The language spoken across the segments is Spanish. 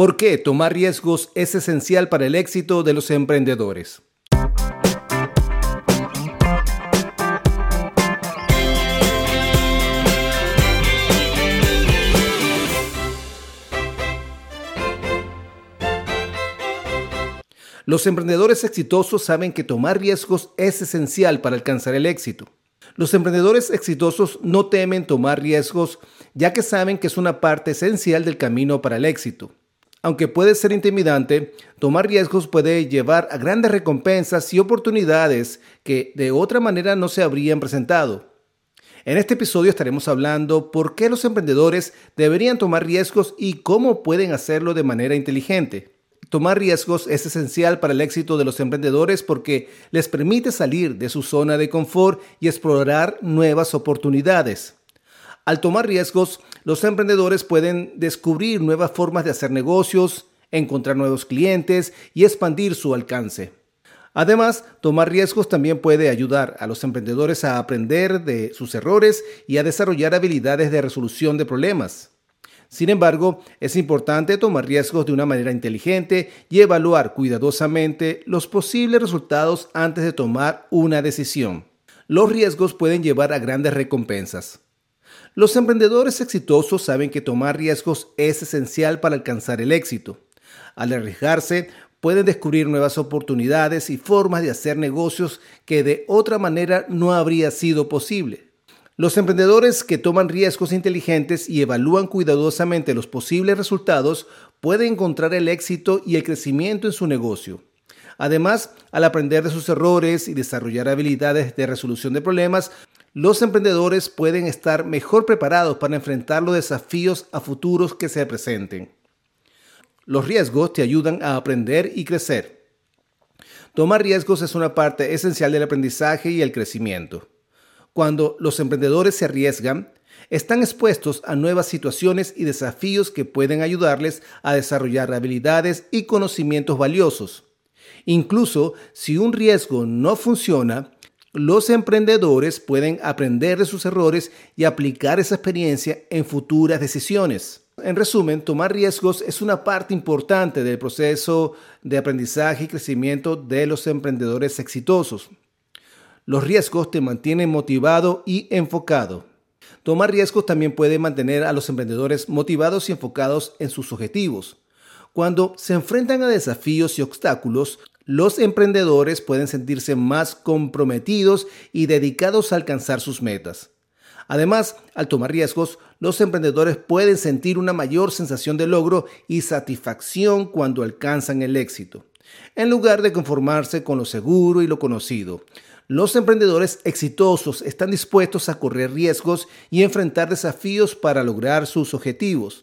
¿Por qué tomar riesgos es esencial para el éxito de los emprendedores? Los emprendedores exitosos saben que tomar riesgos es esencial para alcanzar el éxito. Los emprendedores exitosos no temen tomar riesgos ya que saben que es una parte esencial del camino para el éxito. Aunque puede ser intimidante, tomar riesgos puede llevar a grandes recompensas y oportunidades que de otra manera no se habrían presentado. En este episodio estaremos hablando por qué los emprendedores deberían tomar riesgos y cómo pueden hacerlo de manera inteligente. Tomar riesgos es esencial para el éxito de los emprendedores porque les permite salir de su zona de confort y explorar nuevas oportunidades. Al tomar riesgos, los emprendedores pueden descubrir nuevas formas de hacer negocios, encontrar nuevos clientes y expandir su alcance. Además, tomar riesgos también puede ayudar a los emprendedores a aprender de sus errores y a desarrollar habilidades de resolución de problemas. Sin embargo, es importante tomar riesgos de una manera inteligente y evaluar cuidadosamente los posibles resultados antes de tomar una decisión. Los riesgos pueden llevar a grandes recompensas. Los emprendedores exitosos saben que tomar riesgos es esencial para alcanzar el éxito. Al arriesgarse, pueden descubrir nuevas oportunidades y formas de hacer negocios que de otra manera no habría sido posible. Los emprendedores que toman riesgos inteligentes y evalúan cuidadosamente los posibles resultados pueden encontrar el éxito y el crecimiento en su negocio. Además, al aprender de sus errores y desarrollar habilidades de resolución de problemas, los emprendedores pueden estar mejor preparados para enfrentar los desafíos a futuros que se presenten. Los riesgos te ayudan a aprender y crecer. Tomar riesgos es una parte esencial del aprendizaje y el crecimiento. Cuando los emprendedores se arriesgan, están expuestos a nuevas situaciones y desafíos que pueden ayudarles a desarrollar habilidades y conocimientos valiosos. Incluso si un riesgo no funciona, los emprendedores pueden aprender de sus errores y aplicar esa experiencia en futuras decisiones. En resumen, tomar riesgos es una parte importante del proceso de aprendizaje y crecimiento de los emprendedores exitosos. Los riesgos te mantienen motivado y enfocado. Tomar riesgos también puede mantener a los emprendedores motivados y enfocados en sus objetivos. Cuando se enfrentan a desafíos y obstáculos, los emprendedores pueden sentirse más comprometidos y dedicados a alcanzar sus metas. Además, al tomar riesgos, los emprendedores pueden sentir una mayor sensación de logro y satisfacción cuando alcanzan el éxito, en lugar de conformarse con lo seguro y lo conocido. Los emprendedores exitosos están dispuestos a correr riesgos y enfrentar desafíos para lograr sus objetivos.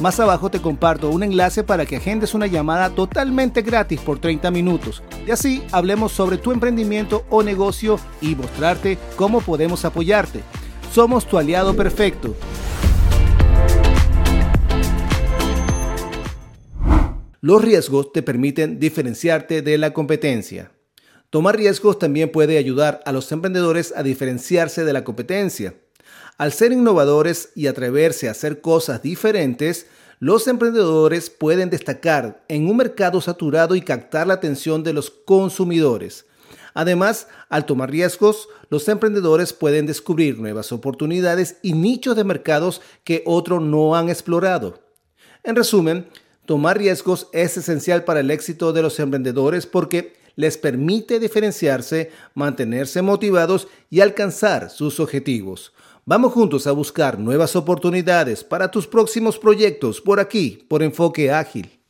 Más abajo te comparto un enlace para que agendes una llamada totalmente gratis por 30 minutos. Y así hablemos sobre tu emprendimiento o negocio y mostrarte cómo podemos apoyarte. Somos tu aliado perfecto. Los riesgos te permiten diferenciarte de la competencia. Tomar riesgos también puede ayudar a los emprendedores a diferenciarse de la competencia. Al ser innovadores y atreverse a hacer cosas diferentes, los emprendedores pueden destacar en un mercado saturado y captar la atención de los consumidores. Además, al tomar riesgos, los emprendedores pueden descubrir nuevas oportunidades y nichos de mercados que otros no han explorado. En resumen, tomar riesgos es esencial para el éxito de los emprendedores porque les permite diferenciarse, mantenerse motivados y alcanzar sus objetivos. Vamos juntos a buscar nuevas oportunidades para tus próximos proyectos por aquí, por Enfoque Ágil.